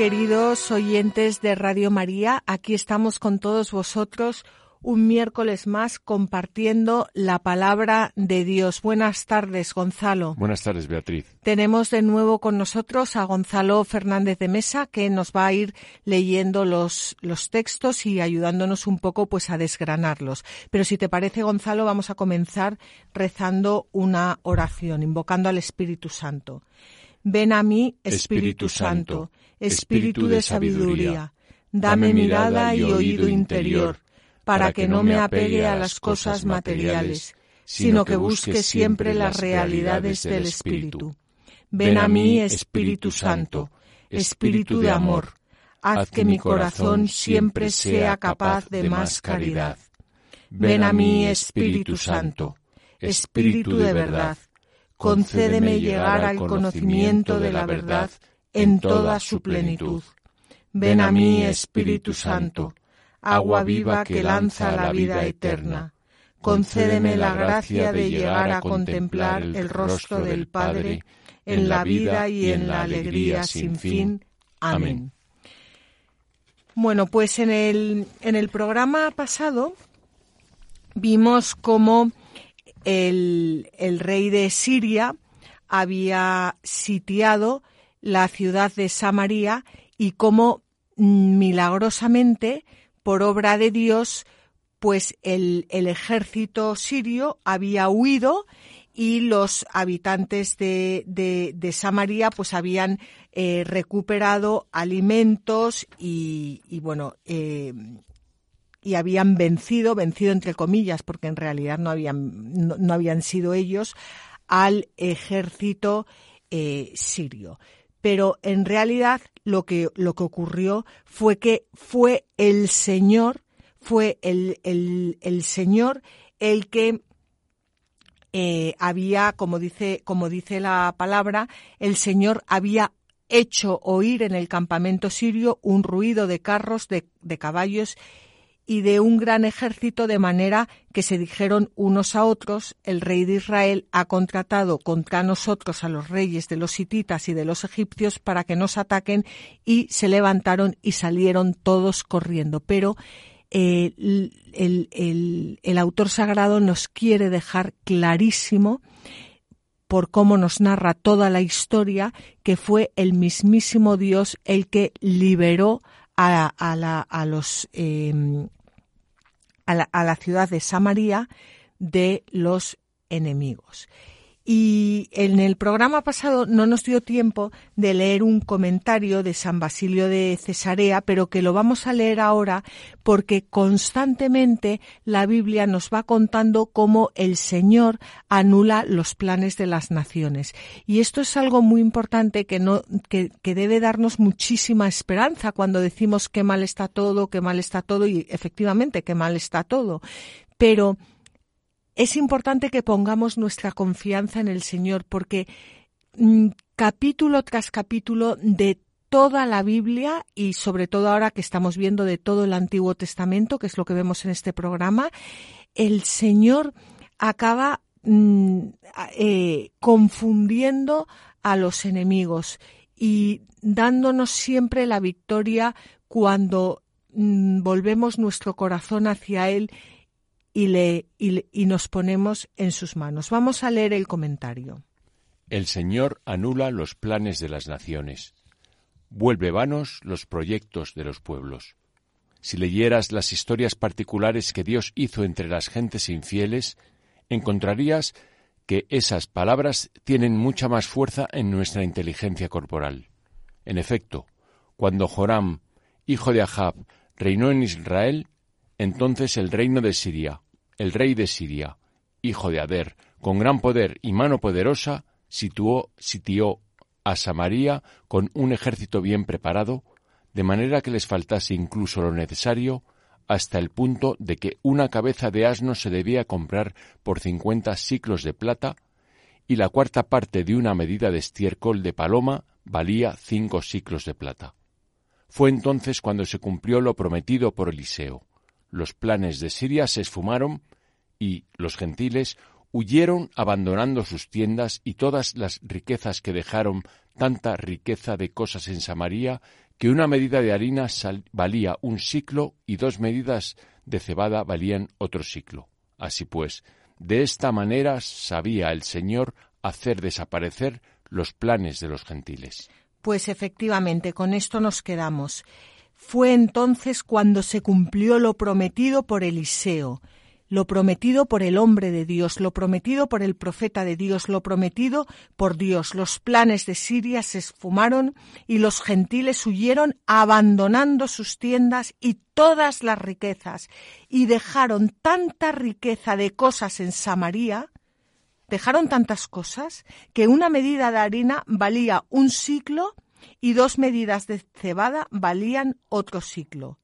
Queridos oyentes de Radio María, aquí estamos con todos vosotros un miércoles más compartiendo la palabra de Dios. Buenas tardes, Gonzalo. Buenas tardes, Beatriz. Tenemos de nuevo con nosotros a Gonzalo Fernández de Mesa, que nos va a ir leyendo los, los textos y ayudándonos un poco pues a desgranarlos. Pero si te parece, Gonzalo, vamos a comenzar rezando una oración, invocando al Espíritu Santo. Ven a mí, Espíritu, Santo, Espíritu de sabiduría, dame mirada y oído interior para que no me apegue a las cosas materiales, sino que busque siempre las realidades del Espíritu. Ven a mí, Espíritu Santo, Espíritu de amor, haz que mi corazón siempre sea capaz de más caridad. Ven a mí, Espíritu Santo, Espíritu de verdad, concédeme llegar al conocimiento de la verdad en toda su plenitud. Ven a mí, Espíritu Santo, agua viva que lanza la vida eterna. Concédeme la gracia de llegar a contemplar el rostro del Padre en la vida y en la alegría sin fin. Amén. Bueno, pues en el, en el programa pasado vimos cómo el, el rey de Siria había sitiado la ciudad de Samaria y cómo mm, milagrosamente por obra de Dios, pues el, ejército sirio había huido y los habitantes de, de, Samaria pues habían eh, recuperado alimentos y, bueno eh, y habían vencido, vencido entre comillas, porque en realidad no habían, no, habían sido ellos, al ejército eh, sirio pero en realidad lo que, lo que ocurrió fue que fue el Señor, fue el, el, Señor el que eh, había, como dice, como dice la palabra, el Señor había hecho oír en el campamento sirio un ruido de carros, de, de caballos y de un gran ejército, de manera que se dijeron unos a otros, el rey de Israel ha contratado contra nosotros a los reyes de los hititas y de los egipcios para que nos ataquen y se levantaron y salieron todos corriendo. Pero eh, el, el autor sagrado nos quiere dejar clarísimo por cómo nos narra toda la historia, que fue el mismísimo Dios el que liberó a, a, la, a los eh, a la, ciudad de Samaria de los enemigos. Y en el programa pasado no nos dio tiempo de leer un comentario de San Basilio de Cesarea, pero que lo vamos a leer ahora porque constantemente la Biblia nos va contando cómo el Señor anula los planes de las naciones. Y esto es algo muy importante que, no, que, que debe darnos muchísima esperanza cuando decimos que mal está todo, que mal está todo, y efectivamente que mal está todo. Pero es importante que pongamos nuestra confianza en el Señor porque mm, capítulo tras capítulo de toda la Biblia y sobre todo ahora que estamos viendo de todo el Antiguo Testamento, que es lo que vemos en este programa, el Señor acaba mm, eh, confundiendo a los enemigos y dándonos siempre la victoria cuando mm, volvemos nuestro corazón hacia Él y, le, y nos ponemos en sus manos. Vamos a leer el comentario. El Señor anula los planes de las naciones, vuelve vanos los proyectos de los pueblos. Si leyeras las historias particulares que Dios hizo entre las gentes infieles, encontrarías que esas palabras tienen mucha más fuerza en nuestra inteligencia corporal. En efecto, cuando Joram, hijo de Ahab, reinó en Israel, entonces el reino de Siria, el rey de Siria, hijo de Ader, con gran poder y mano poderosa, situó, sitió a Samaria con un ejército bien preparado, de manera que les faltase incluso lo necesario, hasta el punto de que una cabeza de asno se debía comprar por cincuenta siclos de plata, y la cuarta parte de una medida de estiércol de paloma valía cinco siclos de plata. Fue entonces cuando se cumplió lo prometido por Eliseo. Los planes de Siria se esfumaron y los gentiles huyeron abandonando sus tiendas y todas las riquezas que dejaron tanta riqueza de cosas en Samaria que una medida de harina valía un ciclo y dos medidas de cebada valían otro ciclo. Así pues, de esta manera sabía el Señor hacer desaparecer los planes de los gentiles. Pues efectivamente, con esto nos quedamos. Fue entonces cuando se cumplió lo prometido por Eliseo lo prometido por el hombre de Dios, lo prometido por el profeta de Dios, lo prometido por Dios. Los planes de Siria se esfumaron y los gentiles huyeron abandonando sus tiendas y todas las riquezas y dejaron tanta riqueza de cosas en Samaria, dejaron tantas cosas que una medida de harina valía un ciclo y dos medidas de cebada valían otro ciclo.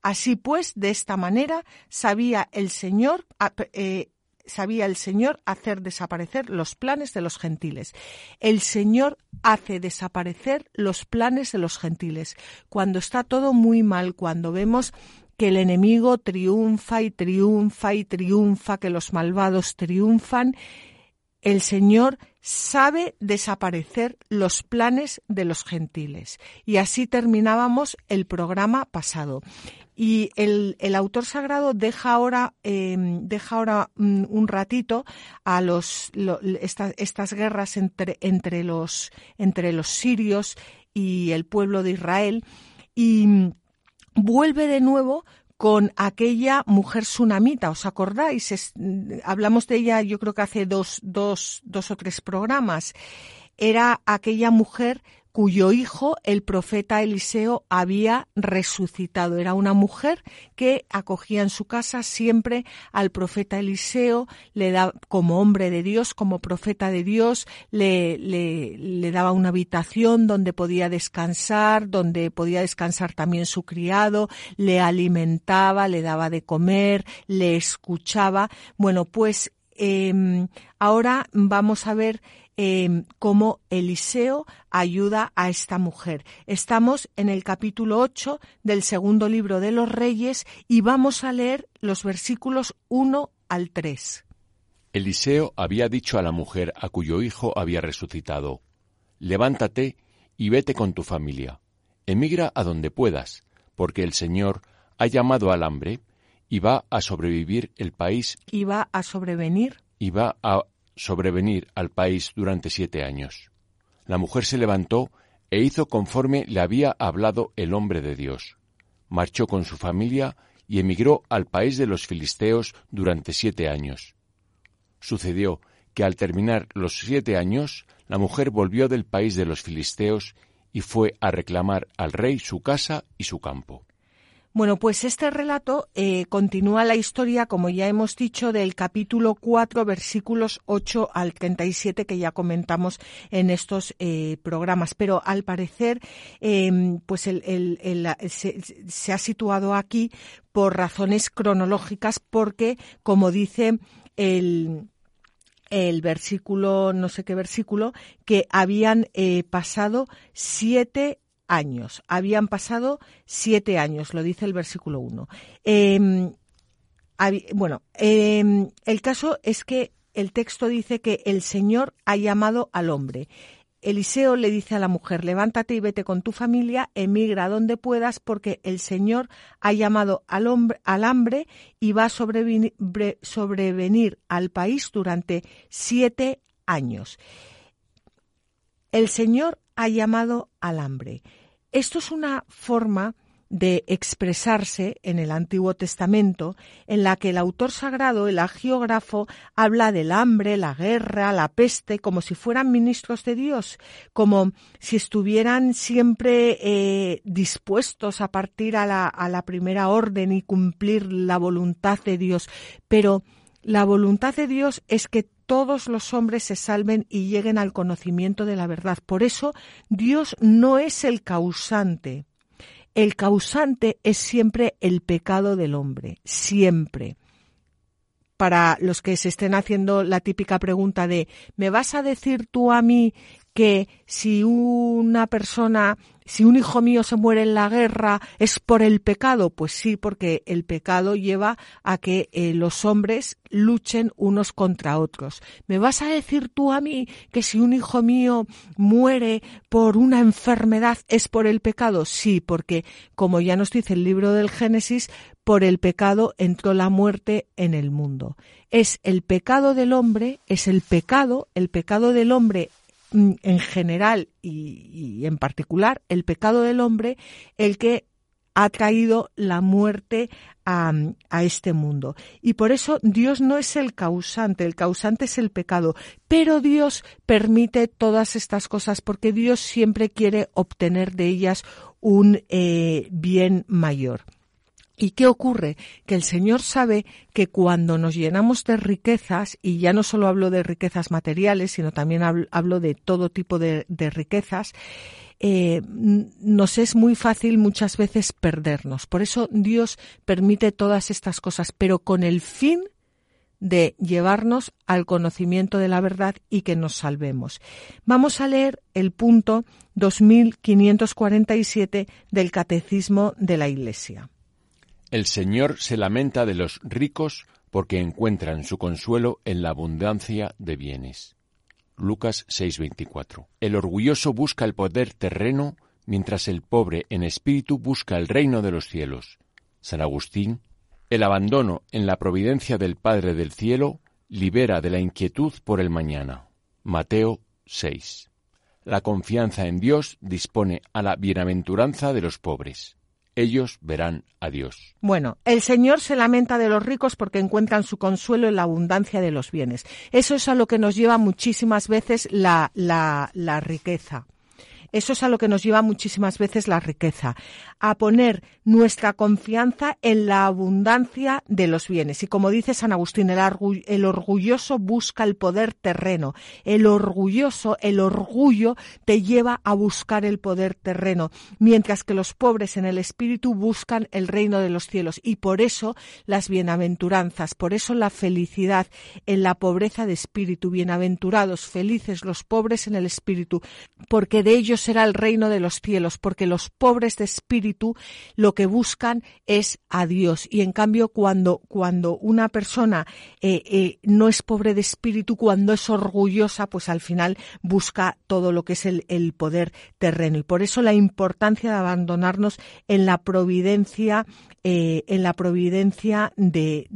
Así pues, de esta manera sabía el Señor eh, sabía el Señor hacer desaparecer los planes de los gentiles. El Señor hace desaparecer los planes de los gentiles. Cuando está todo muy mal, cuando vemos que el enemigo triunfa y triunfa y triunfa, que los malvados triunfan, el Señor sabe desaparecer los planes de los gentiles. Y así terminábamos el programa pasado. Y el, autor sagrado deja ahora, em, deja ahora mm, un ratito a los, estas guerras entre, entre, los, entre los sirios y el pueblo de Israel y mm, vuelve de nuevo con aquella mujer sunamita, ¿os acordáis? Mm, hablamos de ella yo creo que hace dos, dos, dos o tres programas. Era aquella mujer cuyo hijo el profeta Eliseo había resucitado. Era una mujer que acogía en su casa siempre al profeta Eliseo, le da como hombre de Dios, como profeta de Dios, le, le, daba una habitación donde podía descansar, donde podía descansar también su criado, le alimentaba, le daba de comer, le escuchaba. Bueno, pues eh, ahora vamos a ver Em, cómo Eliseo ayuda a esta mujer. Estamos en el capítulo 8 del segundo libro de los Reyes y vamos a leer los versículos 1 al 3. Eliseo había dicho a la mujer a cuyo hijo había resucitado, Levántate y vete con tu familia, emigra a donde puedas, porque el Señor ha llamado al hambre y va a sobrevivir el país. Y va a sobrevenir. Y va a sobrevenir al país durante siete años. La mujer se levantó e hizo conforme le había hablado el hombre de Dios. Marchó con su familia y emigró al país de los filisteos durante siete años. Sucedió que al terminar los siete años, la mujer volvió del país de los filisteos y fue a reclamar al rey su casa y su campo. Bueno, pues este relato eh, continúa la historia, como ya hemos dicho, del capítulo 4, versículos 8 al 37 que ya comentamos en estos eh, programas. Pero al parecer, em, pues se, ha situado aquí por razones cronológicas, porque, como dice el, el versículo, no sé qué versículo, que habían eh, pasado siete años. Habían pasado siete años, lo dice el versículo 1. Em, bueno, em, el caso es que el texto dice que el Señor ha llamado al hombre. Eliseo le dice a la mujer, levántate y vete con tu familia, emigra donde puedas, porque el Señor ha llamado al, hombre, al hambre y va a sobrevenir, sobrevenir al país durante siete años. El Señor ha llamado al hambre. Esto es una forma de expresarse en el Antiguo Testamento, en la que el autor sagrado, el agiógrafo, habla del hambre, la guerra, la peste, como si fueran ministros de Dios, como si estuvieran siempre eh, dispuestos a partir a la, a la primera orden y cumplir la voluntad de Dios. Pero la voluntad de Dios es que todos los hombres se salven y lleguen al conocimiento de la verdad. Por eso Dios no es el causante el causante es siempre el pecado del hombre, siempre. Para los que se estén haciendo la típica pregunta de ¿me vas a decir tú a mí que si una persona si un hijo mío se muere en la guerra es por el pecado, pues sí, porque el pecado lleva a que eh, los hombres luchen unos contra otros. ¿Me vas a decir tú a mí que si un hijo mío muere por una enfermedad es por el pecado? Sí, porque como ya nos dice el libro del Génesis, por el pecado entró la muerte en el mundo. Es el pecado del hombre, es el pecado, el pecado del hombre en general y, en particular el pecado del hombre el que ha traído la muerte a, a, este mundo. Y por eso Dios no es el causante, el causante es el pecado. Pero Dios permite todas estas cosas porque Dios siempre quiere obtener de ellas un eh, bien mayor. ¿Y qué ocurre? Que el Señor sabe que cuando nos llenamos de riquezas, y ya no solo hablo de riquezas materiales, sino también hablo de todo tipo de, riquezas, eh, nos es muy fácil muchas veces perdernos. Por eso Dios permite todas estas cosas, pero con el fin de llevarnos al conocimiento de la verdad y que nos salvemos. Vamos a leer el punto 2547 del Catecismo de la Iglesia. El Señor se lamenta de los ricos porque encuentran su consuelo en la abundancia de bienes. Lucas 6:24. El orgulloso busca el poder terreno, mientras el pobre en espíritu busca el reino de los cielos. San Agustín. El abandono en la providencia del Padre del cielo libera de la inquietud por el mañana. Mateo 6. La confianza en Dios dispone a la bienaventuranza de los pobres ellos verán a Dios. Bueno, el Señor se lamenta de los ricos porque encuentran su consuelo en la abundancia de los bienes. Eso es a lo que nos lleva muchísimas veces la, la, la riqueza. Eso es a lo que nos lleva muchísimas veces la riqueza, a poner nuestra confianza en la abundancia de los bienes. Y como dice San Agustín, el, orgulloso busca el poder terreno. El orgulloso, el orgullo te lleva a buscar el poder terreno, mientras que los pobres en el espíritu buscan el reino de los cielos. Y por eso las bienaventuranzas, por eso la felicidad en la pobreza de espíritu. Bienaventurados, felices los pobres en el espíritu, porque de ellos será el reino de los cielos, porque los pobres de espíritu lo que buscan es a Dios. Y en cambio, cuando, cuando una persona eh, eh, no es pobre de espíritu, cuando es orgullosa, pues al final busca todo lo que es el, el poder terreno. Y por eso la importancia de abandonarnos en la providencia eh, en la providencia de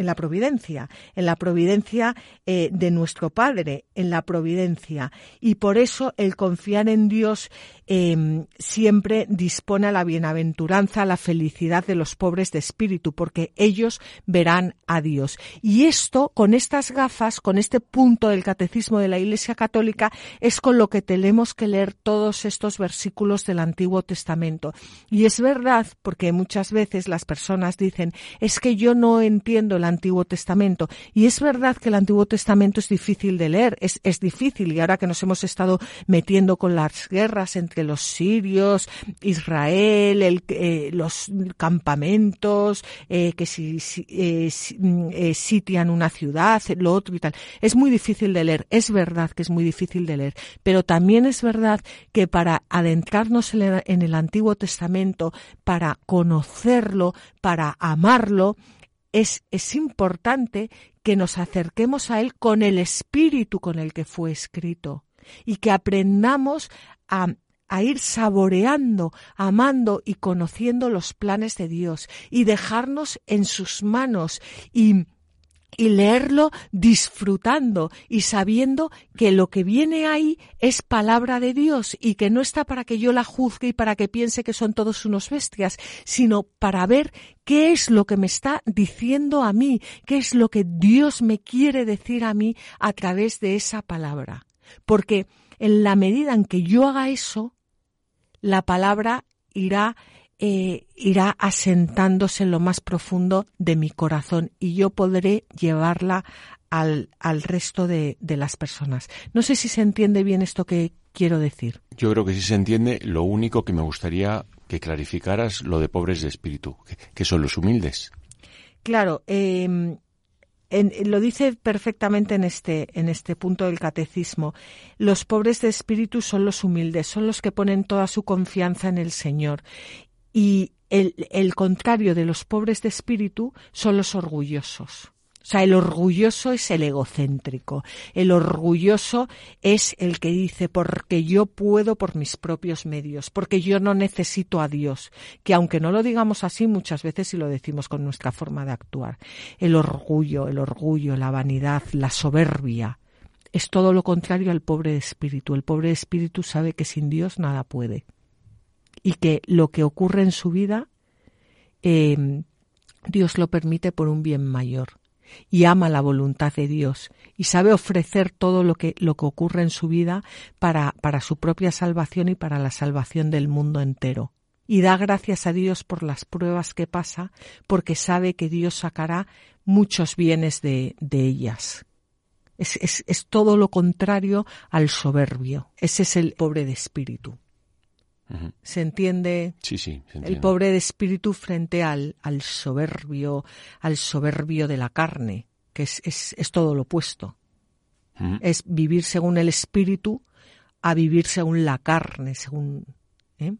en la providencia, en la providencia eh, de nuestro Padre, en la providencia. Y por eso el confiar en Dios em, siempre dispone a la bienaventuranza, a la felicidad de los pobres de espíritu, porque ellos verán a Dios. Y esto, con estas gafas, con este punto del catecismo de la Iglesia Católica, es con lo que tenemos que leer todos estos versículos del Antiguo Testamento. Y es verdad, porque muchas veces las personas dicen, es que yo no entiendo el Antiguo Testamento. Y es verdad que el Antiguo Testamento es difícil de leer, es, es difícil. Y ahora que nos hemos estado metiendo con las guerras entre los sirios, Israel, el, eh, los campamentos, eh, que si, eh, mm, sitian una ciudad, lo otro y tal. Es muy difícil de leer, es verdad que es muy difícil de leer, pero también es verdad que para adentrarnos en el Antiguo Testamento, para conocer para amarlo, es, es importante que nos acerquemos a Él con el espíritu con el que fue escrito. y que aprendamos a, a ir saboreando, amando y conociendo los planes de Dios y dejarnos en sus manos y y leerlo disfrutando y sabiendo que lo que viene ahí es palabra de Dios y que no está para que yo la juzgue y para que piense que son todos unos bestias, sino para ver qué es lo que me está diciendo a mí, qué es lo que Dios me quiere decir a mí a través de esa palabra. Porque en la medida en que yo haga eso, la palabra irá eh, irá asentándose en lo más profundo de mi corazón y yo podré llevarla al, al resto de, de, las personas. No sé si se entiende bien esto que quiero decir. Yo creo que sí se entiende. Lo único que me gustaría que clarificaras lo de pobres de espíritu, que, son los humildes. Claro, eh, en, lo dice perfectamente en este, en este punto del catecismo. Los pobres de espíritu son los humildes, son los que ponen toda su confianza en el Señor y el, contrario de los pobres de espíritu son los orgullosos. O sea, el orgulloso es el egocéntrico. El orgulloso es el que dice, porque yo puedo por mis propios medios, porque yo no necesito a Dios. Que aunque no lo digamos así, muchas veces sí lo decimos con nuestra forma de actuar. El orgullo, el orgullo, la vanidad, la soberbia, es todo lo contrario al pobre de espíritu. El pobre de espíritu sabe que sin Dios nada puede y que lo que ocurre en su vida eh, Dios lo permite por un bien mayor y ama la voluntad de Dios y sabe ofrecer todo lo que, lo que ocurre en su vida para, para su propia salvación y para la salvación del mundo entero. Y da gracias a Dios por las pruebas que pasa, porque sabe que Dios sacará muchos bienes de, de ellas. Es, es, es todo lo contrario al soberbio. Ese es el pobre de espíritu. ¿Se entiende? Sí, sí. el pobre de espíritu frente al, al soberbio, al soberbio de la carne, que es, es, es todo lo opuesto. Es vivir según el espíritu a vivir según la carne, según. ¿eh?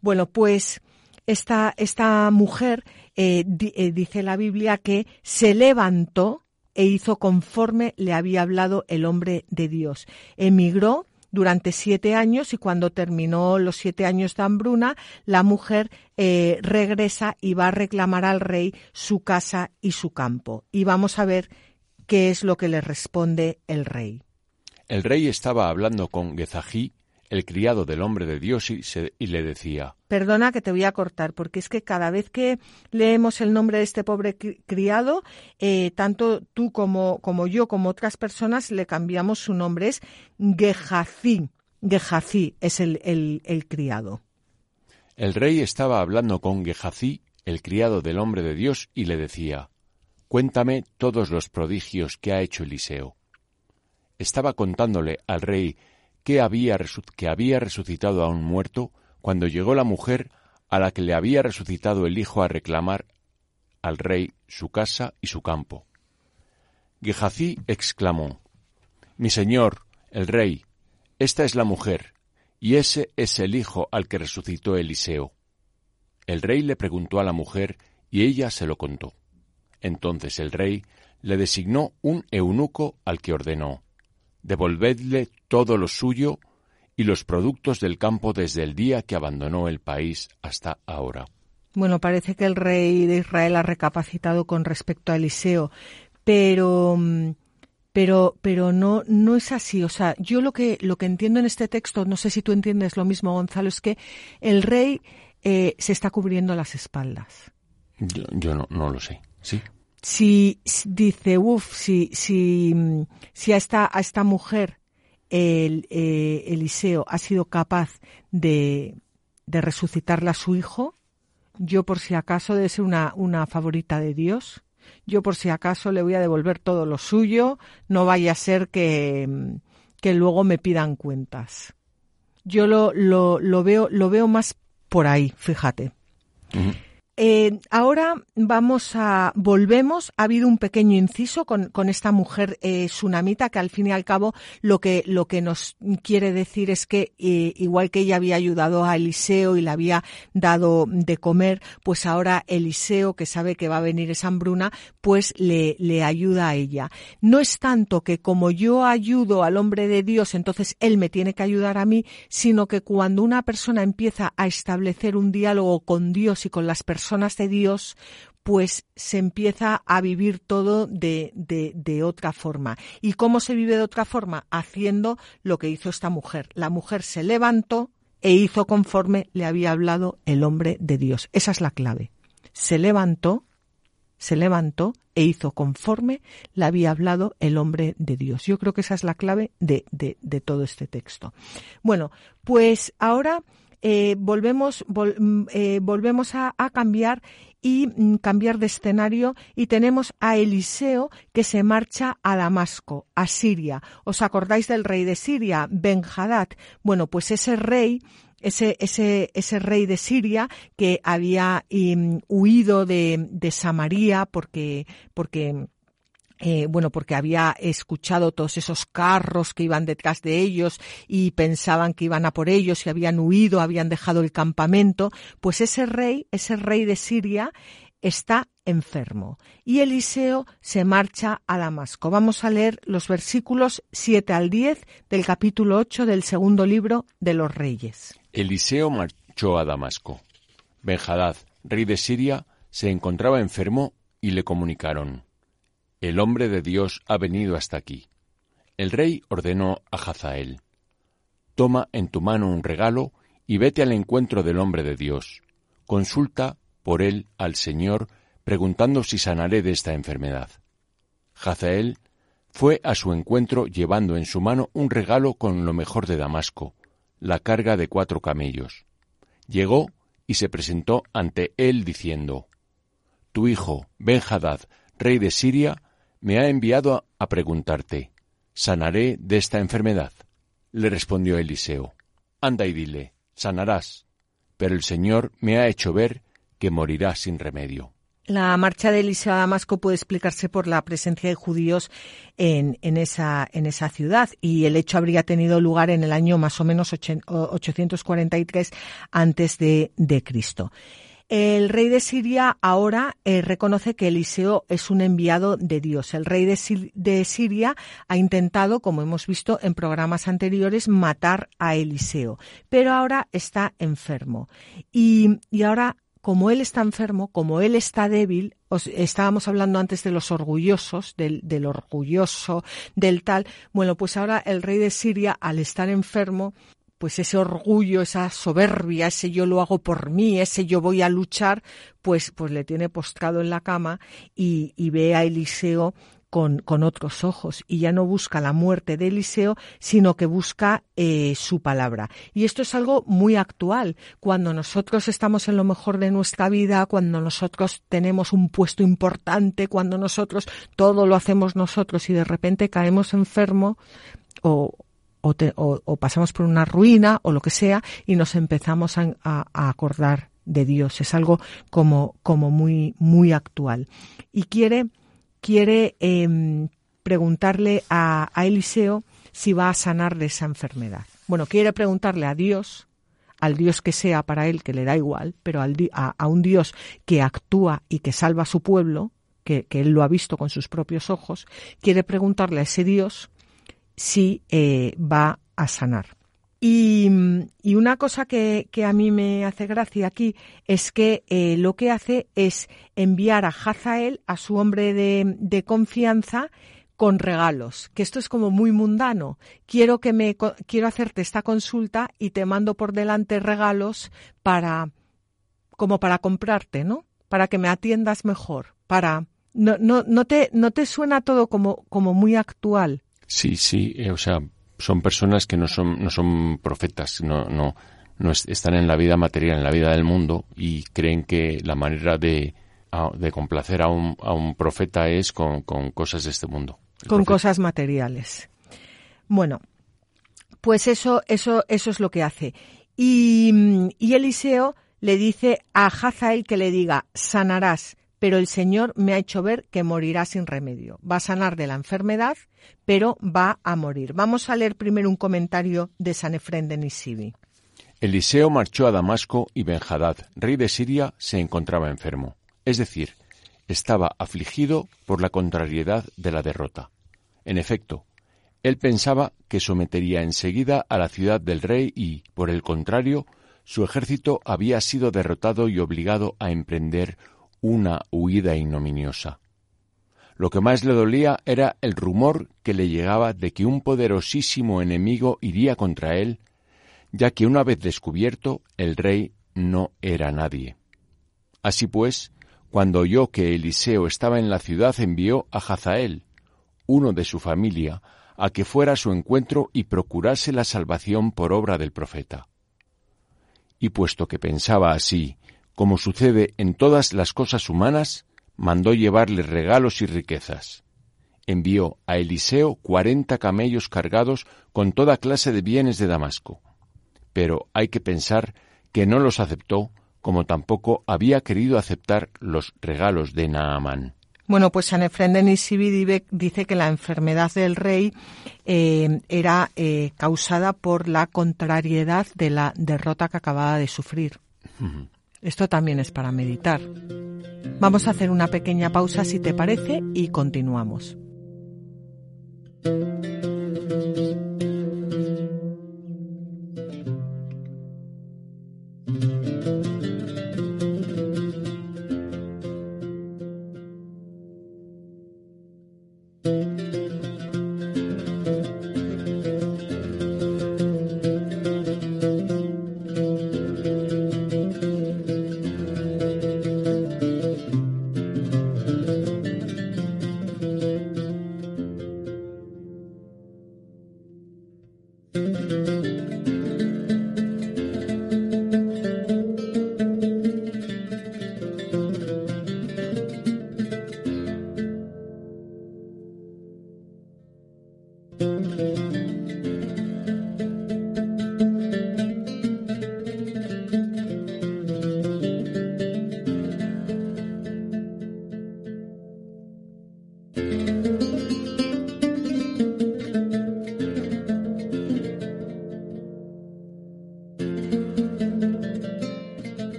Bueno, pues esta, esta mujer eh, eh, dice la Biblia que se levantó e hizo conforme le había hablado el hombre de Dios. Emigró durante siete años y cuando terminó los siete años de hambruna, la mujer eh, regresa y va a reclamar al rey su casa y su campo. Y vamos a ver qué es lo que le responde el rey. El rey estaba hablando con Gezají, el criado del hombre de Dios, y, le decía Perdona que te voy a cortar, porque es que cada vez que leemos el nombre de este pobre criado, eh, tanto tú como, como yo, como otras personas, le cambiamos su nombre. Es Gehazi. Gehazi es el, el, criado. El rey estaba hablando con Gehazi, el criado del hombre de Dios, y le decía Cuéntame todos los prodigios que ha hecho Eliseo. Estaba contándole al rey que había, que había resucitado a un muerto cuando llegó la mujer a la que le había resucitado el hijo a reclamar al rey su casa y su campo. Gehazi exclamó, Mi señor, el rey, esta es la mujer, y ese es el hijo al que resucitó Eliseo. El rey le preguntó a la mujer, y ella se lo contó. Entonces el rey le designó un eunuco al que ordenó, devolvedle todo lo suyo y los productos del campo desde el día que abandonó el país hasta ahora. Bueno, parece que el rey de Israel ha recapacitado con respecto a Eliseo, pero pero pero no no es así, o sea, yo lo que lo que entiendo en este texto, no sé si tú entiendes lo mismo, Gonzalo, es que el rey eh, se está cubriendo las espaldas. Yo, no, no lo sé, sí si dice, uff, si, si, si a, esta, a esta mujer el, eh, Eliseo ha sido capaz de, de resucitarla a su hijo, yo por si acaso debe ser una, una favorita de Dios, yo por si acaso le voy a devolver todo lo suyo, no vaya a ser que, que luego me pidan cuentas. Yo lo, lo, lo, veo, lo veo más por ahí, fíjate. Eh, ahora vamos a, volvemos, ha habido un pequeño inciso con, con esta mujer eh, tsunamita que al fin y al cabo lo que, lo que nos quiere decir es que eh, igual que ella había ayudado a Eliseo y le había dado de comer, pues ahora Eliseo, que sabe que va a venir esa hambruna, pues le, le ayuda a ella. No es tanto que como yo ayudo al hombre de Dios, entonces él me tiene que ayudar a mí, sino que cuando una persona empieza a establecer un diálogo con Dios y con las personas, personas de Dios, pues se empieza a vivir todo de, de, de, otra forma. ¿Y cómo se vive de otra forma? Haciendo lo que hizo esta mujer. La mujer se levantó e hizo conforme le había hablado el hombre de Dios. Esa es la clave. Se levantó, se levantó e hizo conforme le había hablado el hombre de Dios. Yo creo que esa es la clave de, de, de todo este texto. Bueno, pues ahora eh, volvemos, mm, eh, volvemos a, cambiar y mm, cambiar de escenario y tenemos a Eliseo que se marcha a Damasco, a Siria. ¿Os acordáis del rey de Siria, Ben Hadad? Bueno, pues ese rey ese, ese, ese rey de Siria que había mm, huido de, de Samaria porque, porque eh, bueno, porque había escuchado todos esos carros que iban detrás de ellos y pensaban que iban a por ellos y habían huido, habían dejado el campamento, pues ese rey, ese rey de Siria, está enfermo y Eliseo se marcha a Damasco. Vamos a leer los versículos 7 al 10 del capítulo 8 del segundo libro de los Reyes. Eliseo marchó a Damasco. Benjadad, rey de Siria, se encontraba enfermo y le comunicaron el hombre de Dios ha venido hasta aquí. El rey ordenó a Hazael, Toma en tu mano un regalo y vete al encuentro del hombre de Dios. Consulta por él al Señor, preguntando si sanaré de esta enfermedad. Hazael fue a su encuentro llevando en su mano un regalo con lo mejor de Damasco, la carga de cuatro camellos. Llegó y se presentó ante él diciendo, Tu hijo, Ben-Hadad, rey de Siria, me ha enviado a preguntarte, ¿sanaré de esta enfermedad? Le respondió Eliseo, anda y dile, sanarás, pero el Señor me ha hecho ver que morirá sin remedio. La marcha de Eliseo a Damasco puede explicarse por la presencia de judíos en, en, esa, en esa ciudad y el hecho habría tenido lugar en el año más o menos 843 antes de, de Cristo. El rey de Siria ahora eh, reconoce que Eliseo es un enviado de Dios. El rey de, Siria ha intentado, como hemos visto en programas anteriores, matar a Eliseo, pero ahora está enfermo. Y, ahora como él está enfermo, como él está débil, estábamos hablando antes de los orgullosos, del, del, orgulloso, del tal, bueno, pues ahora el rey de Siria, al estar enfermo, pues ese orgullo, esa soberbia, ese yo lo hago por mí, ese yo voy a luchar, pues, pues le tiene postrado en la cama y, ve a Eliseo con, con, otros ojos y ya no busca la muerte de Eliseo, sino que busca eh, su palabra. Y esto es algo muy actual. Cuando nosotros estamos en lo mejor de nuestra vida, cuando nosotros tenemos un puesto importante, cuando nosotros todo lo hacemos nosotros y de repente caemos enfermo o, o, pasamos por una ruina o lo que sea y nos empezamos a, acordar de Dios. Es algo como, muy, muy actual. Y quiere, quiere em, preguntarle a, Eliseo si va a sanar de esa enfermedad. Bueno, quiere preguntarle a Dios, al Dios que sea para él, que le da igual, pero a, un Dios que actúa y que salva a su pueblo, que él lo ha visto con sus propios ojos, quiere preguntarle a ese Dios si eh, va a sanar. Y, una cosa que, a mí me hace gracia aquí es que eh, lo que hace es enviar a Hazael, a su hombre de, confianza, con regalos, que esto es como muy mundano. Quiero que me quiero hacerte esta consulta y te mando por delante regalos para como para comprarte, ¿no? Para que me atiendas mejor, para no no no te no te suena todo como como muy actual. Sí, sí, eh, o sea, son personas que no son, no son profetas, no, no, no están en la vida material, en la vida del mundo y creen que la manera de, de complacer a un, a un profeta es con, con cosas de este mundo. con cosas materiales. Bueno, pues eso, eso, eso es lo que hace. Y, y Eliseo le dice a Hazael que le diga, sanarás, pero el Señor me ha hecho ver que morirá sin remedio. Va a sanar de la enfermedad, pero va a morir. Vamos a leer primero un comentario de San Efrén de Nisibi. Eliseo marchó a Damasco y Benjadad, rey de Siria, se encontraba enfermo. Es decir, estaba afligido por la contrariedad de la derrota. En efecto, él pensaba que sometería enseguida a la ciudad del rey y, por el contrario, su ejército había sido derrotado y obligado a emprender una huida ignominiosa. Lo que más le dolía era el rumor que le llegaba de que un poderosísimo enemigo iría contra él, ya que una vez descubierto el rey no era nadie. Así pues, cuando oyó que Eliseo estaba en la ciudad, envió a Hazael, uno de su familia, a que fuera a su encuentro y procurase la salvación por obra del profeta. Y puesto que pensaba así como sucede en todas las cosas humanas, mandó llevarle regalos y riquezas. Envió a Eliseo cuarenta camellos cargados con toda clase de bienes de Damasco. Pero hay que pensar que no los aceptó, como tampoco había querido aceptar los regalos de Naamán. Bueno, pues San Efrén de dice que la enfermedad del rey eh, era eh, causada por la contrariedad de la derrota que acababa de sufrir. Esto también es para meditar. Vamos a hacer una pequeña pausa si te parece y continuamos.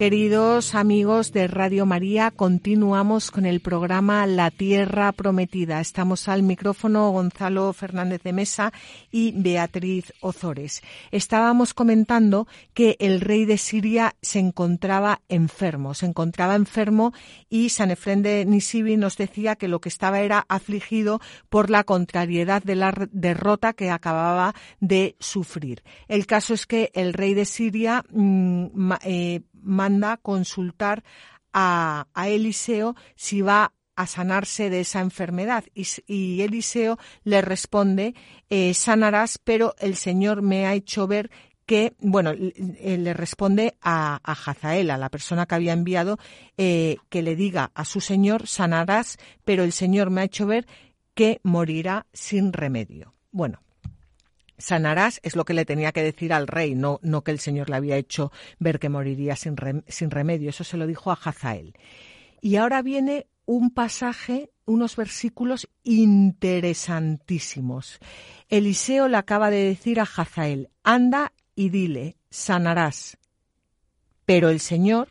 Queridos amigos de Radio María, continuamos con el programa La Tierra Prometida. Estamos al micrófono Gonzalo Fernández de Mesa y Beatriz Ozores. Estábamos comentando que el rey de Siria se encontraba enfermo, se encontraba enfermo y San Efrén de Nisibi nos decía que lo que estaba era afligido por la contrariedad de la derrota que acababa de sufrir. El caso es que el rey de Siria mm, eh, manda consultar a, Eliseo si va a sanarse de esa enfermedad. Y, Eliseo le responde, eh, sanarás, pero el Señor me ha hecho ver que, bueno, le responde a, a Hazael, a la persona que había enviado, eh, que le diga a su Señor, sanarás, pero el Señor me ha hecho ver que morirá sin remedio. Bueno, sanarás es lo que le tenía que decir al rey, no, no que el Señor le había hecho ver que moriría sin, sin remedio. Eso se lo dijo a Hazael. Y ahora viene un pasaje, unos versículos interesantísimos. Eliseo le acaba de decir a Hazael, anda y dile, sanarás. Pero el Señor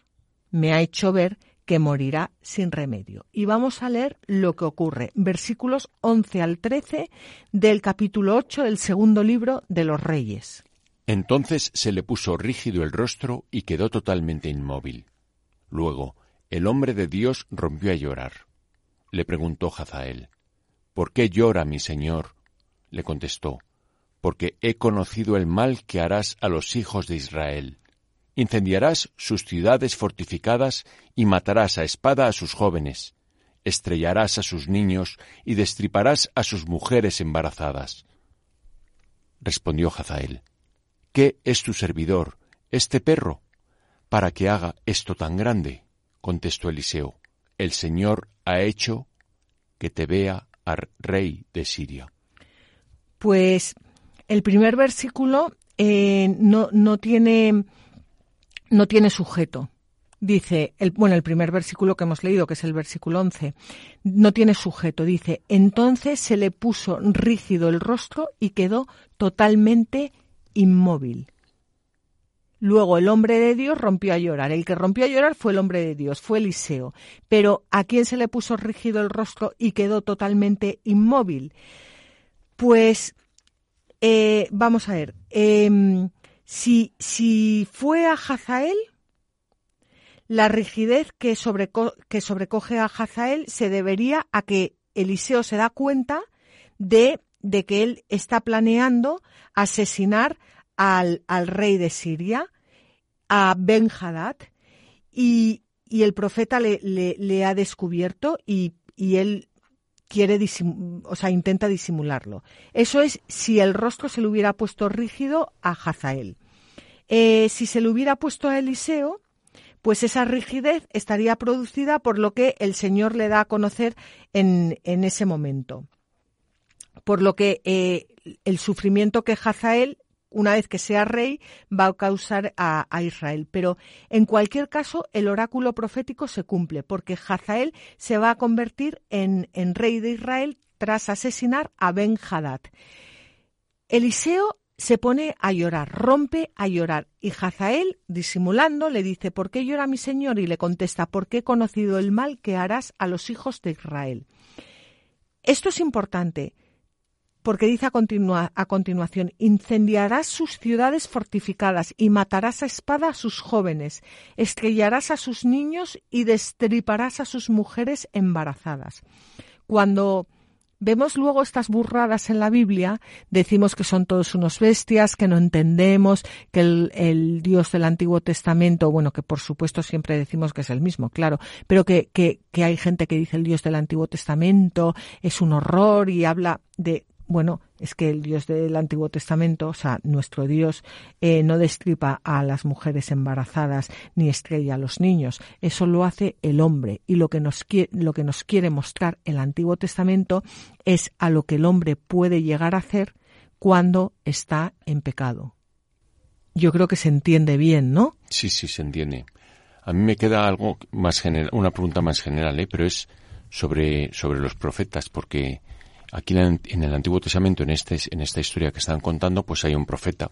me ha hecho ver que morirá sin remedio. Y vamos a leer lo que ocurre, versículos 11 al 13 del capítulo 8 del segundo libro de los Reyes. Entonces se le puso rígido el rostro y quedó totalmente inmóvil. Luego, el hombre de Dios rompió a llorar. Le preguntó Hazael, ¿Por qué llora mi señor? Le contestó, porque he conocido el mal que harás a los hijos de Israel. Incendiarás sus ciudades fortificadas y matarás a espada a sus jóvenes, estrellarás a sus niños y destriparás a sus mujeres embarazadas. Respondió Hazael, ¿qué es tu servidor, este perro, para que haga esto tan grande? Contestó Eliseo, el Señor ha hecho que te vea al rey de Siria. Pues el primer versículo eh, no, no, tiene, no tiene sujeto. Dice, el, bueno, el primer versículo que hemos leído, que es el versículo 11, no tiene sujeto. Dice, entonces se le puso rígido el rostro y quedó totalmente inmóvil. Luego el hombre de Dios rompió a llorar. El que rompió a llorar fue el hombre de Dios, fue Eliseo. Pero ¿a quién se le puso rígido el rostro y quedó totalmente inmóvil? Pues eh, vamos a ver, em, si, si fue a Hazael, la rigidez que, sobrecoge a Hazael se debería a que Eliseo se da cuenta de, de que él está planeando asesinar al, al rey de Siria, a Ben Hadad, y, y el profeta le, le, le ha descubierto y, y él quiere o sea, intenta disimularlo. Eso es si el rostro se le hubiera puesto rígido a Hazael. Eh, si se le hubiera puesto a Eliseo, pues esa rigidez estaría producida por lo que el Señor le da a conocer en, en ese momento. Por lo que eh, el sufrimiento que Hazael una vez que sea rey, va a causar a, Israel. Pero en cualquier caso, el oráculo profético se cumple, porque Hazael se va a convertir en, rey de Israel tras asesinar a Ben Hadad. Eliseo se pone a llorar, rompe a llorar, y Hazael, disimulando, le dice, ¿por qué llora mi señor? Y le contesta, porque he conocido el mal que harás a los hijos de Israel. Esto es importante porque dice a, continuación, incendiarás sus ciudades fortificadas y matarás a espada a sus jóvenes, estrellarás a sus niños y destriparás a sus mujeres embarazadas. Cuando vemos luego estas burradas en la Biblia, decimos que son todos unos bestias, que no entendemos, que el, Dios del Antiguo Testamento, bueno, que por supuesto siempre decimos que es el mismo, claro, pero que hay gente que dice el Dios del Antiguo Testamento es un horror y habla de bueno, es que el Dios del Antiguo Testamento, o sea, nuestro Dios, eh, no destripa a las mujeres embarazadas ni estrella a los niños. Eso lo hace el hombre. Y lo que nos quiere, lo que nos quiere mostrar el Antiguo Testamento es a lo que el hombre puede llegar a hacer cuando está en pecado. Yo creo que se entiende bien, ¿no? Sí, sí, se entiende. A mí me queda algo más general, una pregunta más general, ¿eh? pero es sobre, sobre los profetas, porque Aquí en el Antiguo Testamento, en, este, en esta historia que están contando, pues hay un profeta.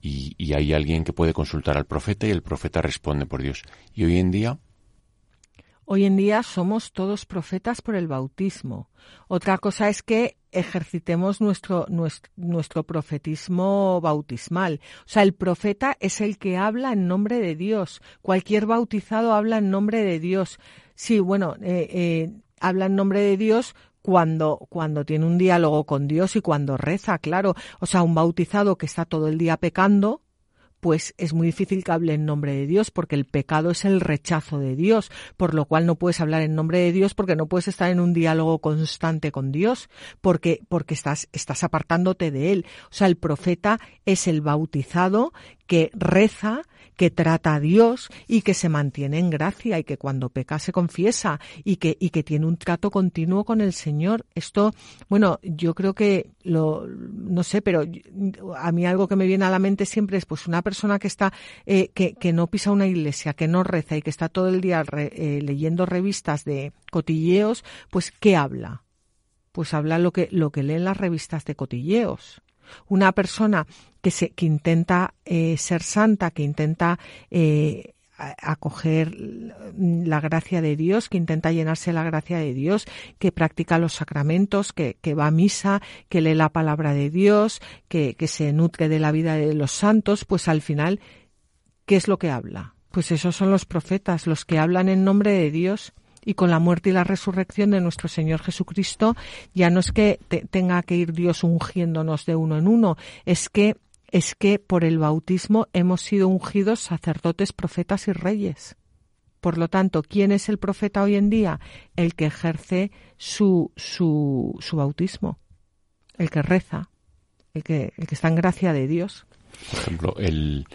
Y, hay alguien que puede consultar al profeta y el profeta responde por Dios. Y hoy en día, Hoy en día somos todos profetas por el bautismo. Otra cosa es que ejercitemos nuestro, nuestro, nuestro, profetismo bautismal. O sea, el profeta es el que habla en nombre de Dios. Cualquier bautizado habla en nombre de Dios. Sí, bueno, eh, eh, habla en nombre de Dios cuando, cuando tiene un diálogo con Dios y cuando reza, claro. O sea, un bautizado que está todo el día pecando, pues es muy difícil que hable en nombre de Dios, porque el pecado es el rechazo de Dios, por lo cual no puedes hablar en nombre de Dios porque no puedes estar en un diálogo constante con Dios, porque, porque estás, estás apartándote de Él. O sea, el profeta es el bautizado que reza, que trata a Dios y que se mantiene en gracia y que cuando peca se confiesa y que, y que tiene un trato continuo con el Señor. Esto, bueno, yo creo que lo, no sé, pero a mí algo que me viene a la mente siempre es pues una persona que está, eh, que, que no pisa una iglesia, que no reza y que está todo el día eh, leyendo revistas de cotilleos, pues ¿qué habla? Pues habla lo que, lo que leen las revistas de cotilleos. Una persona que, se, que intenta eh, ser santa, que intenta eh, acoger la gracia de Dios, que intenta llenarse la gracia de Dios, que practica los sacramentos, que, que va a misa, que lee la palabra de Dios, que, que se nutre de la vida de los santos, pues al final, ¿qué es lo que habla? Pues esos son los profetas, los que hablan en nombre de Dios y con la muerte y la resurrección de nuestro Señor Jesucristo, ya no es que tenga que ir Dios ungiéndonos de uno en uno, es que es que por el bautismo hemos sido ungidos sacerdotes, profetas y reyes. Por lo tanto, ¿quién es el profeta hoy en día? El que ejerce su, su, su bautismo, el que reza, el que, el que está en gracia de Dios. Por ejemplo, el,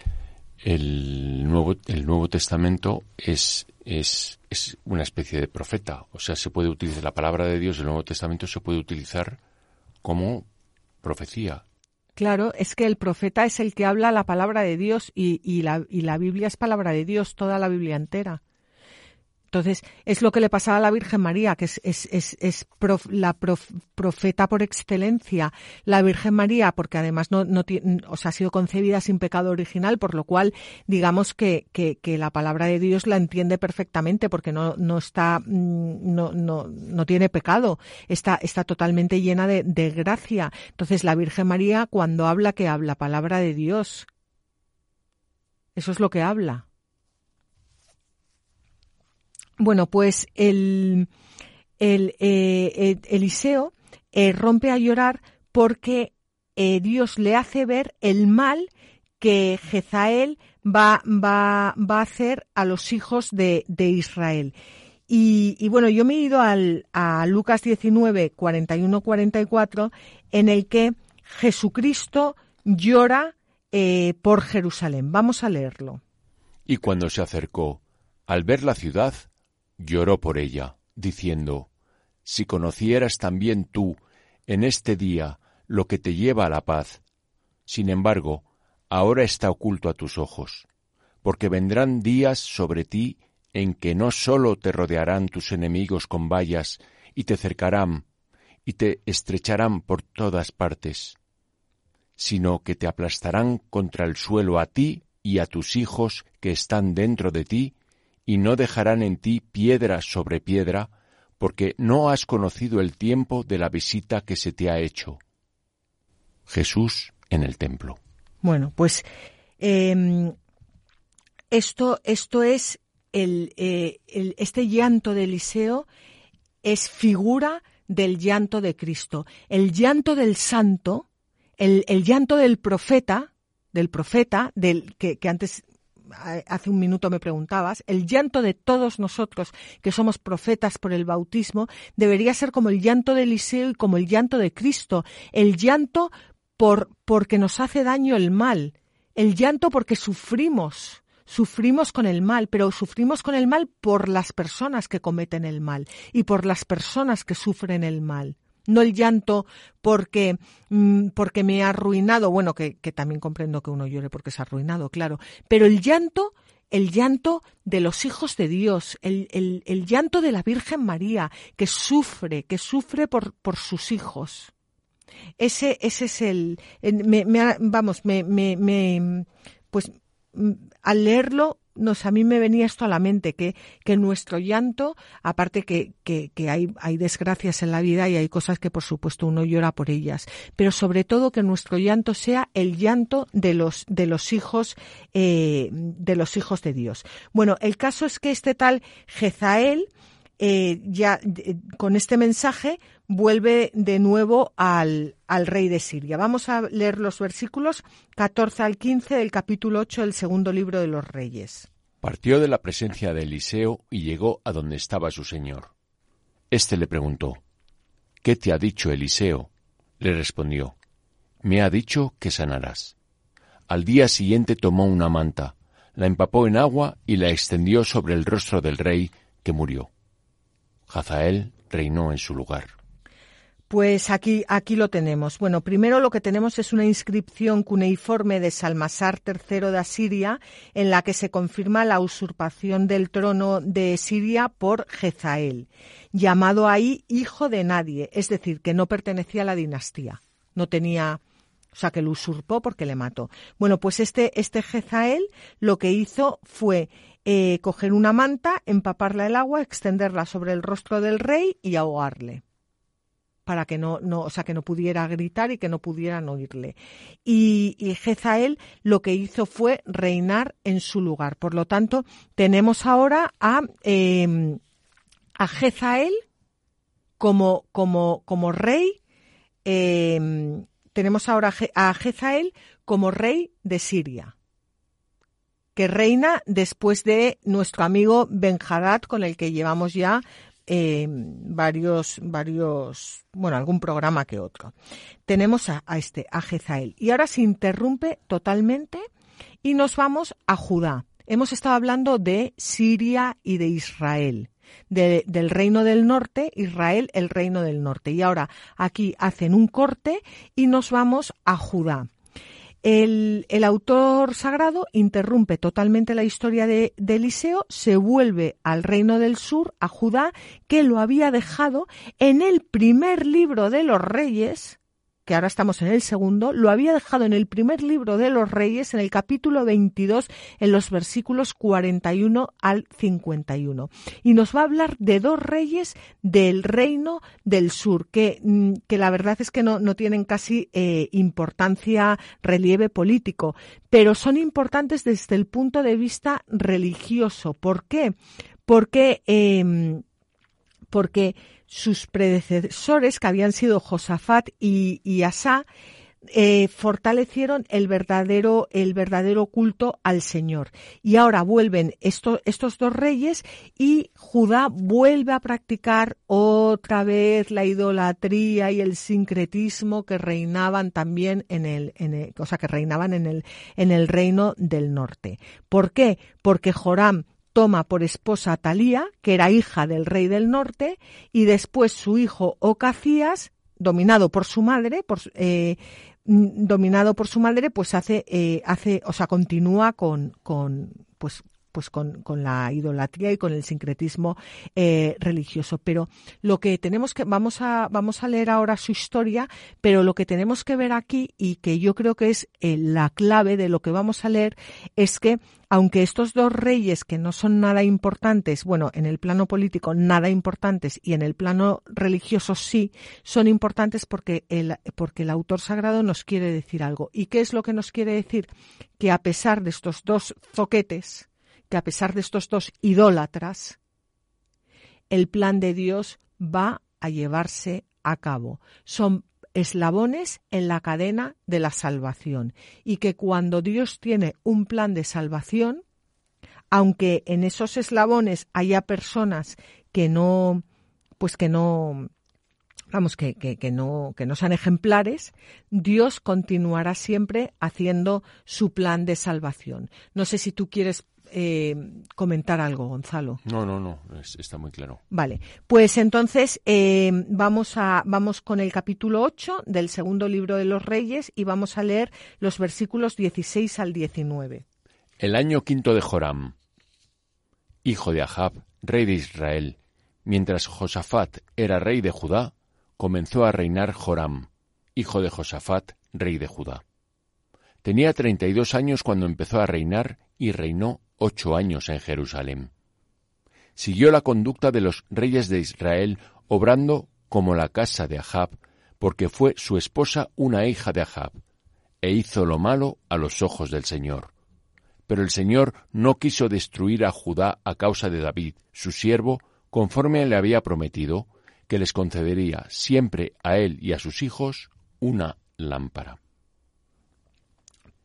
el, Nuevo, el Nuevo Testamento es es, es una especie de profeta. O sea, se puede utilizar la palabra de Dios del Nuevo Testamento se puede utilizar como profecía. Claro, es que el profeta es el que habla la palabra de Dios y, y, la, y la Biblia es palabra de Dios, toda la Biblia entera. Entonces, es lo que le pasaba a la Virgen María, que es, es, es, la profeta por excelencia. La Virgen María, porque además no, no o ha sido concebida sin pecado original, por lo cual, digamos que, que, que, la palabra de Dios la entiende perfectamente, porque no, no está, mm, no, no, no tiene pecado, está, está totalmente llena de, de gracia. Entonces, la Virgen María, cuando habla, que habla palabra de Dios. Eso es lo que habla. Bueno, pues el, el eh, Eliseo eh, rompe a llorar porque eh, Dios le hace ver el mal que Jezael va, va, va a hacer a los hijos de, de Israel. Y, y, bueno, yo me he ido al, a Lucas 19, 41, 44, en el que Jesucristo llora por Jerusalén. Vamos a leerlo. Y cuando se acercó, al ver la ciudad, lloró por ella, diciendo, Si conocieras también tú en este día lo que te lleva a la paz, sin embargo, ahora está oculto a tus ojos, porque vendrán días sobre ti en que no sólo te rodearán tus enemigos con vallas y te cercarán y te estrecharán por todas partes, sino que te aplastarán contra el suelo a ti y a tus hijos que están dentro de ti, y no dejarán en ti piedra sobre piedra, porque no has conocido el tiempo de la visita que se te ha hecho. Jesús en el templo. Bueno, pues eh, esto, esto es el, eh, el, este llanto de Eliseo es figura del llanto de Cristo. El llanto del santo, el, el llanto del profeta, del profeta, del que antes hace un minuto me preguntabas, el llanto de todos nosotros que somos profetas por el bautismo debería ser como el llanto de Eliseo y como el llanto de Cristo, el llanto por porque nos hace daño el mal, el llanto porque sufrimos, sufrimos con el mal, pero sufrimos con el mal por las personas que cometen el mal y por las personas que sufren el mal no el llanto porque, mm, porque me ha arruinado, bueno, que, que también comprendo que uno llore porque se ha arruinado, claro, pero el llanto el llanto de los hijos de Dios, el, el, el, llanto de la Virgen María, que sufre, que sufre por, por sus hijos. Ese, ese es el, me, vamos, me, me, me, pues mm, al leerlo a mí me venía esto a la mente, que, que nuestro llanto, aparte que, que, que, hay, hay desgracias en la vida y hay cosas que por supuesto uno llora por ellas, pero sobre todo que nuestro llanto sea el llanto de los, de los hijos, eh, de los hijos de Dios. Bueno, el caso es que este tal Jezael, eh, ya con este mensaje vuelve de nuevo al, al, rey de Siria. Vamos a leer los versículos 14 al 15 del capítulo 8 del segundo libro de los reyes. Partió de la presencia de Eliseo y llegó a donde estaba su señor. Este le preguntó, ¿Qué te ha dicho Eliseo? Le respondió, Me ha dicho que sanarás. Al día siguiente tomó una manta, la empapó en agua y la extendió sobre el rostro del rey, que murió. Hazael reinó en su lugar. Pues aquí, aquí lo tenemos. Bueno, primero lo que tenemos es una inscripción cuneiforme de Salmasar III de Asiria, en la que se confirma la usurpación del trono de Siria por Jezael, llamado ahí hijo de nadie, es decir, que no pertenecía a la dinastía. No tenía, o sea, que lo usurpó porque le mató. Bueno, pues este, este Jezael lo que hizo fue eh, coger una manta, empaparla el agua, extenderla sobre el rostro del rey y ahogarle para que no, no, o sea, que no pudiera gritar y que no pudieran oírle. Y, Jezael lo que hizo fue reinar en su lugar. Por lo tanto, tenemos ahora a, eh, a Jezael como, como, como rey. Eh, tenemos ahora a Jezael como rey de Siria que reina después de nuestro amigo Benjadad, con el que llevamos ya eh, varios, varios, bueno, algún programa que otro. Tenemos a, este, a Jezael. Y ahora se interrumpe totalmente y nos vamos a Judá. Hemos estado hablando de Siria y de Israel. del reino del norte, Israel, el reino del norte. Y ahora aquí hacen un corte y nos vamos a Judá. El, autor sagrado interrumpe totalmente la historia de, Eliseo, se vuelve al reino del sur, a Judá, que lo había dejado en el primer libro de los reyes, que ahora estamos en el segundo, lo había dejado en el primer libro de los Reyes, en el capítulo 22, en los versículos 41 al 51. Y nos va a hablar de dos reyes del reino del sur, que, mm, que la verdad es que no, no tienen casi eh, importancia, relieve político, pero son importantes desde el punto de vista religioso. ¿Por qué? Porque, eh, porque sus predecesores, que habían sido Josafat y, Asá, eh, fortalecieron el verdadero, el verdadero culto al Señor. Y ahora vuelven estos dos reyes y Judá vuelve a practicar otra vez la idolatría y el sincretismo que reinaban también en el, en que reinaban en el, en el reino del norte. ¿Por qué? Porque Joram toma por esposa a Talía, que era hija del rey del norte, y después su hijo Ocacías, dominado por su madre, por, eh, mm, dominado por su madre, pues hace, eh, hace, o sea, continúa con, con, pues, pues con, la idolatría y con el sincretismo eh, religioso. Pero lo que tenemos que, vamos a, vamos a leer ahora su historia, pero lo que tenemos que ver aquí y que yo creo que es eh, la clave de lo que vamos a leer es que aunque estos dos reyes que no son nada importantes, bueno, en el plano político nada importantes y en el plano religioso sí, son importantes porque el, porque el autor sagrado nos quiere decir algo. ¿Y qué es lo que nos quiere decir? Que a pesar de estos dos zoquetes, que a pesar de estos dos idólatras, el plan de Dios va a llevarse a cabo. Son eslabones en la cadena de la salvación y que cuando Dios tiene un plan de salvación, aunque en esos eslabones haya personas que no, pues que no, vamos, que, que, que, no, que no sean ejemplares, Dios continuará siempre haciendo su plan de salvación. No sé si tú quieres eh, comentar algo, Gonzalo. No, no, no, está muy claro. Vale, pues entonces eh, vamos, a, vamos con el capítulo 8 del segundo libro de los Reyes y vamos a leer los versículos 16 al 19. El año quinto de Joram, hijo de Ahab, rey de Israel, mientras Josafat era rey de Judá, comenzó a reinar Joram, hijo de Josafat, rey de Judá. Tenía treinta y dos años cuando empezó a reinar y reinó ocho años en Jerusalén. Siguió la conducta de los reyes de Israel, obrando como la casa de Ahab, porque fue su esposa una hija de Ahab, e hizo lo malo a los ojos del Señor. Pero el Señor no quiso destruir a Judá a causa de David, su siervo, conforme le había prometido que les concedería siempre a él y a sus hijos una lámpara.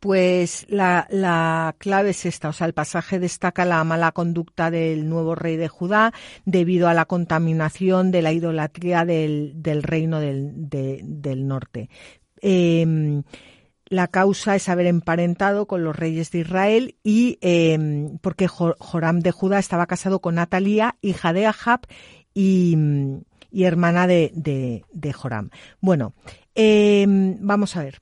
Pues la, clave es esta, o sea, el pasaje destaca la mala conducta del nuevo rey de Judá debido a la contaminación de la idolatría del, reino del, norte. Em, la causa es haber emparentado con los reyes de Israel y em, porque Joram de Judá estaba casado con Natalia, hija de Ahab y, hermana de, de, Joram. Bueno, em, vamos a ver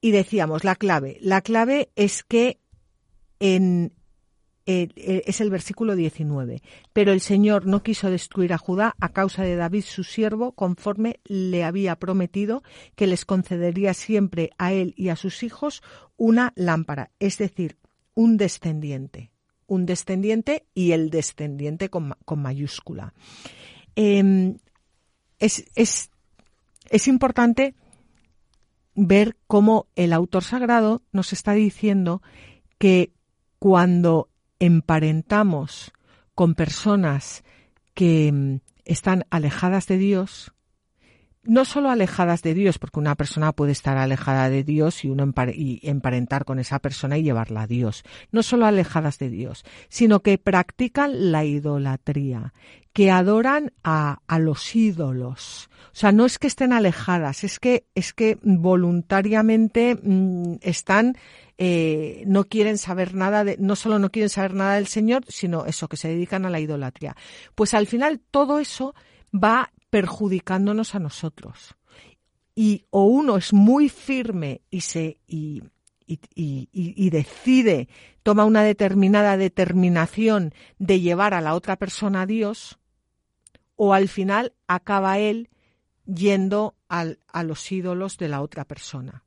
y decíamos, la clave. La clave es que en, eh, eh, es el versículo 19. Pero el Señor no quiso destruir a Judá a causa de David su siervo, conforme le había prometido que les concedería siempre a él y a sus hijos una lámpara, es decir, un descendiente. Un descendiente y el descendiente con, mayúscula. Em, es, es, es importante ver cómo el autor sagrado nos está diciendo que cuando emparentamos con personas que mm, están alejadas de Dios, no solo alejadas de Dios, porque una persona puede estar alejada de Dios y uno emparentar con esa persona y llevarla a Dios, no solo alejadas de Dios, sino que practican la idolatría, que adoran a, a los ídolos. O sea, no es que estén alejadas, es que, es que voluntariamente mm, están eh, no quieren saber nada de, no solo no quieren saber nada del Señor, sino eso, que se dedican a la idolatría. Pues al final todo eso va perjudicándonos a nosotros. Y o uno es muy firme y se y, y, decide, toma una determinada determinación de llevar a la otra persona a Dios, o al final acaba él yendo al, a los ídolos de la otra persona.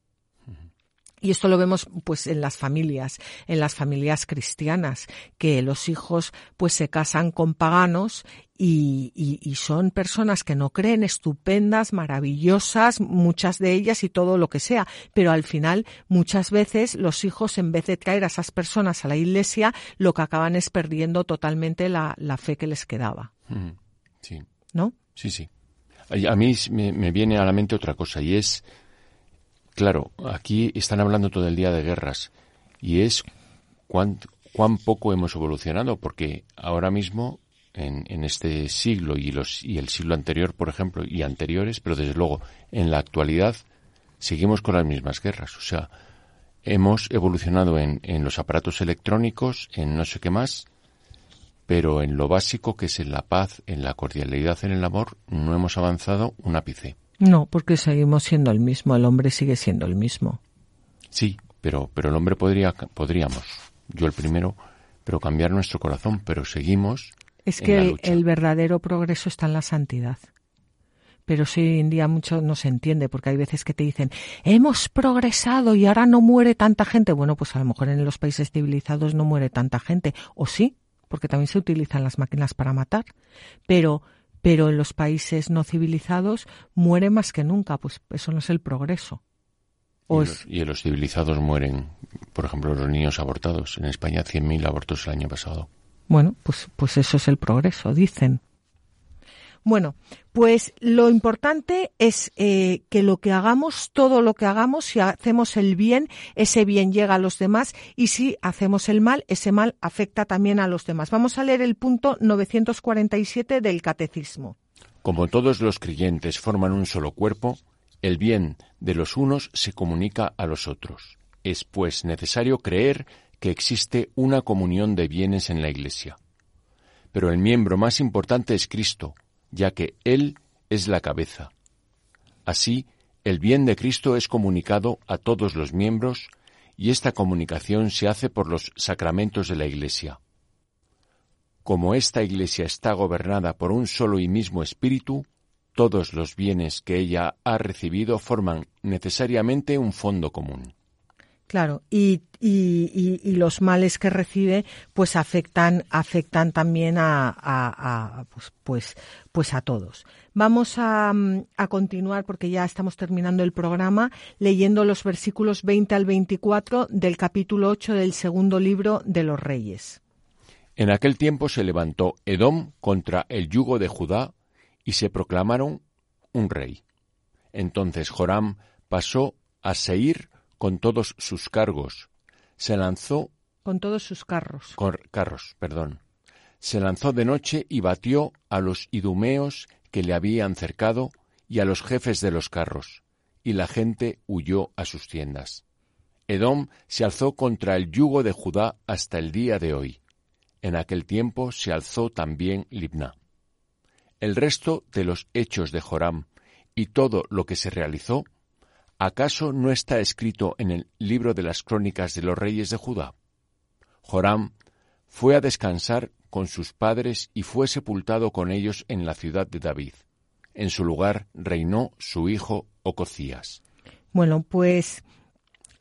Y esto lo vemos pues en las familias, en las familias cristianas, que los hijos pues se casan con paganos y, y, son personas que no creen, estupendas, maravillosas, muchas de ellas y todo lo que sea. Pero al final, muchas veces los hijos, en vez de traer a esas personas a la iglesia, lo que acaban es perdiendo totalmente la, la fe que les quedaba. Sí. ¿No? Sí, sí. A mí me viene a la mente otra cosa y es Claro, aquí están hablando todo el día de guerras y es cuán, cuán poco hemos evolucionado, porque ahora mismo en, en, este siglo y, los, y el siglo anterior, por ejemplo, y anteriores, pero desde luego en la actualidad seguimos con las mismas guerras. O sea, hemos evolucionado en, en los aparatos electrónicos, en no sé qué más, pero en lo básico que es en la paz, en la cordialidad, en el amor, no hemos avanzado un ápice. No, porque seguimos siendo el mismo, el hombre sigue siendo el mismo. Sí, pero, pero el hombre podría, podríamos, yo el primero, pero cambiar nuestro corazón, pero seguimos. Es que el, verdadero progreso está en la santidad pero hoy en día mucho no se entiende, porque hay veces que te dicen, hemos progresado y ahora no muere tanta gente. Bueno, pues a lo mejor en los países civilizados no muere tanta gente, o sí, porque también se utilizan las máquinas para matar, pero pero en los países no civilizados muere más que nunca, pues eso no es el progreso. y, en los civilizados mueren, por ejemplo, los niños abortados. En España 100.000 abortos el año pasado. Bueno, pues, pues eso es el progreso, dicen. Bueno, pues lo importante es eh, que lo que hagamos, todo lo que hagamos, si hacemos el bien, ese bien llega a los demás y si hacemos el mal, ese mal afecta también a los demás. Vamos a leer el punto 947 del Catecismo. Como todos los creyentes forman un solo cuerpo, el bien de los unos se comunica a los otros. Es pues necesario creer que existe una comunión de bienes en la Iglesia. Pero el miembro más importante es Cristo, ya que Él es la cabeza. Así, el bien de Cristo es comunicado a todos los miembros y esta comunicación se hace por los sacramentos de la Iglesia. Como esta Iglesia está gobernada por un solo y mismo Espíritu, todos los bienes que ella ha recibido forman necesariamente un fondo común. Claro, y, y, y, los males que recibe pues afectan, afectan también a, a, pues, pues, pues a todos. Vamos a, a, continuar porque ya estamos terminando el programa leyendo los versículos 20 al 24 del capítulo 8 del segundo libro de los Reyes. En aquel tiempo se levantó Edom contra el yugo de Judá y se proclamaron un rey. Entonces Joram pasó a Seir con todos sus cargos. Se lanzó con todos sus carros. carros, perdón. Se lanzó de noche y batió a los idumeos que le habían cercado y a los jefes de los carros, y la gente huyó a sus tiendas. Edom se alzó contra el yugo de Judá hasta el día de hoy. En aquel tiempo se alzó también Libna. El resto de los hechos de Joram y todo lo que se realizó, ¿acaso no está escrito en el libro de las crónicas de los reyes de Judá? Joram fue a descansar con sus padres y fue sepultado con ellos en la ciudad de David. En su lugar reinó su hijo Ococías. Bueno, pues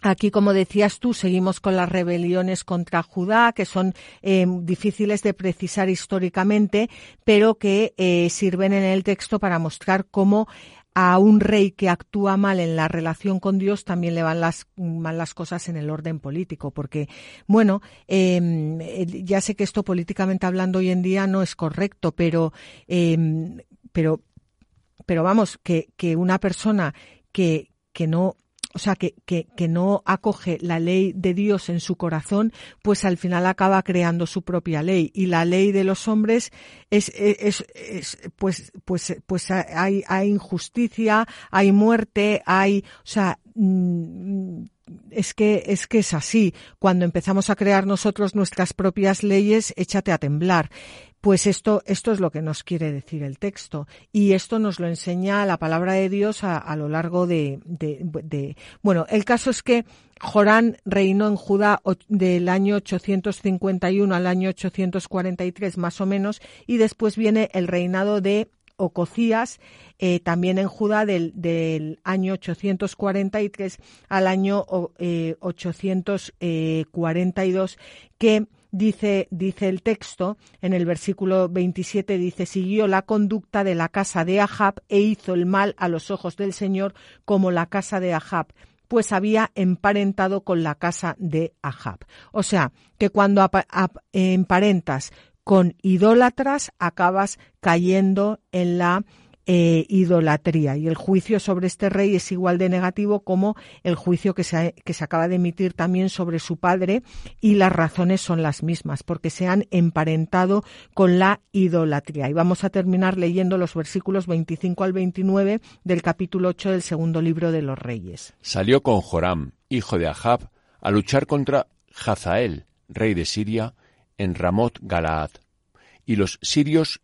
Aquí, como decías tú, seguimos con las rebeliones contra Judá, que son eh, difíciles de precisar históricamente, pero que eh, sirven en el texto para mostrar cómo a un rey que actúa mal en la relación con Dios también le van las, mal las cosas en el orden político, porque, bueno, em, eh, ya sé que esto políticamente hablando hoy en día no es correcto, pero, em, pero, pero vamos, que, que una persona que, que no o sea, que, que, que, no acoge la ley de Dios en su corazón, pues al final acaba creando su propia ley. Y la ley de los hombres es, es, es pues, pues, pues hay, hay injusticia, hay muerte, hay, o sea, mm, es que es que es así. Cuando empezamos a crear nosotros nuestras propias leyes, échate a temblar. Pues esto, esto es lo que nos quiere decir el texto. Y esto nos lo enseña la palabra de Dios a, lo largo de, de, Bueno, el caso es que Jorán reinó en Judá del año 851 al año 843 más o menos, y después viene el reinado de Ococías, eh, también en Judá del, del, año 843 al año eh, 842, que dice, dice el texto, en el versículo 27 dice, siguió la conducta de la casa de Ahab e hizo el mal a los ojos del Señor como la casa de Ahab pues había emparentado con la casa de Ahab. O sea, que cuando emparentas con idólatras acabas cayendo en la eh, idolatría. Y el juicio sobre este rey es igual de negativo como el juicio que se, que se acaba de emitir también sobre su padre y las razones son las mismas, porque se han emparentado con la idolatría. Y vamos a terminar leyendo los versículos 25 al 29 del capítulo 8 del segundo libro de los reyes. Salió con Joram, hijo de Ahab, a luchar contra Hazael, rey de Siria, en Ramot Galaad. Y los sirios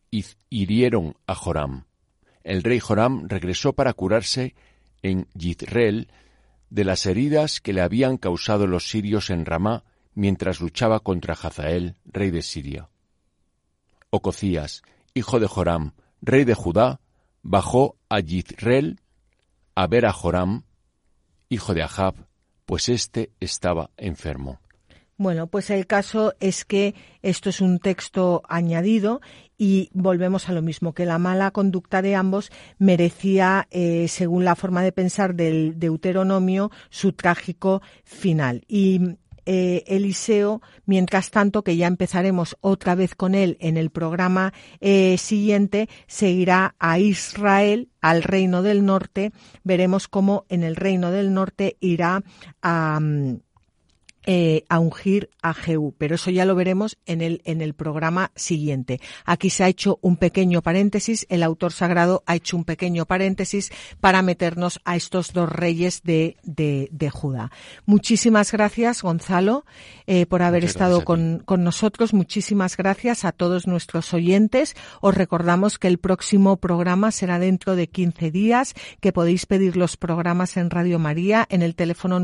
hirieron a Joram el rey Joram regresó para curarse en Yizreel de las heridas que le habían causado los sirios en Ramá mientras luchaba contra Hazael, rey de Siria. Ococías, hijo de Joram, rey de Judá, bajó a Yizreel a ver a Joram, hijo de Ahab, pues éste estaba enfermo. Bueno, pues el caso es que esto es un texto añadido y volvemos a lo mismo, que la mala conducta de ambos merecía, eh, según la forma de pensar del Deuteronomio, su trágico final. Y eh, Eliseo, mientras tanto, que ya empezaremos otra vez con él en el programa eh, siguiente, seguirá a Israel, al reino del norte. Veremos cómo en el reino del norte irá a... eh, a ungir a Jehú, pero eso ya lo veremos en el, en el programa siguiente. Aquí se ha hecho un pequeño paréntesis, el autor sagrado ha hecho un pequeño paréntesis para meternos a estos dos reyes de, de, de Judá. Muchísimas gracias, Gonzalo, eh, por haber estado con, con nosotros. Muchísimas gracias a todos nuestros oyentes. Os recordamos que el próximo programa será dentro de 15 días, que podéis pedir los programas en Radio María en el teléfono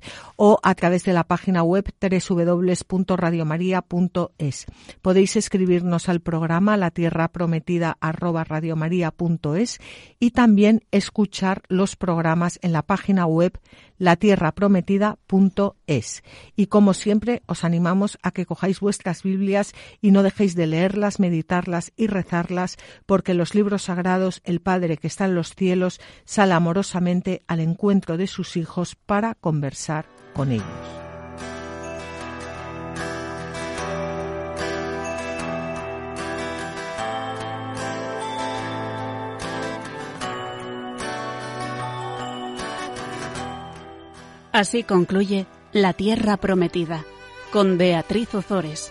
918228010 o a través de la página web www.radiomaria.es. Podéis escribirnos al programa La Tierra Prometida y también escuchar los programas en la página web latierraprometida.es. Y como siempre, os animamos a que cojáis vuestras Biblias y no dejéis de leerlas, meditarlas y rezarlas, porque los libros sagrados, el Padre que está en los cielos, sale amorosamente al encuentro de sus hijos para conversar con ellos. Así concluye La Tierra Prometida con Beatriz Ozores.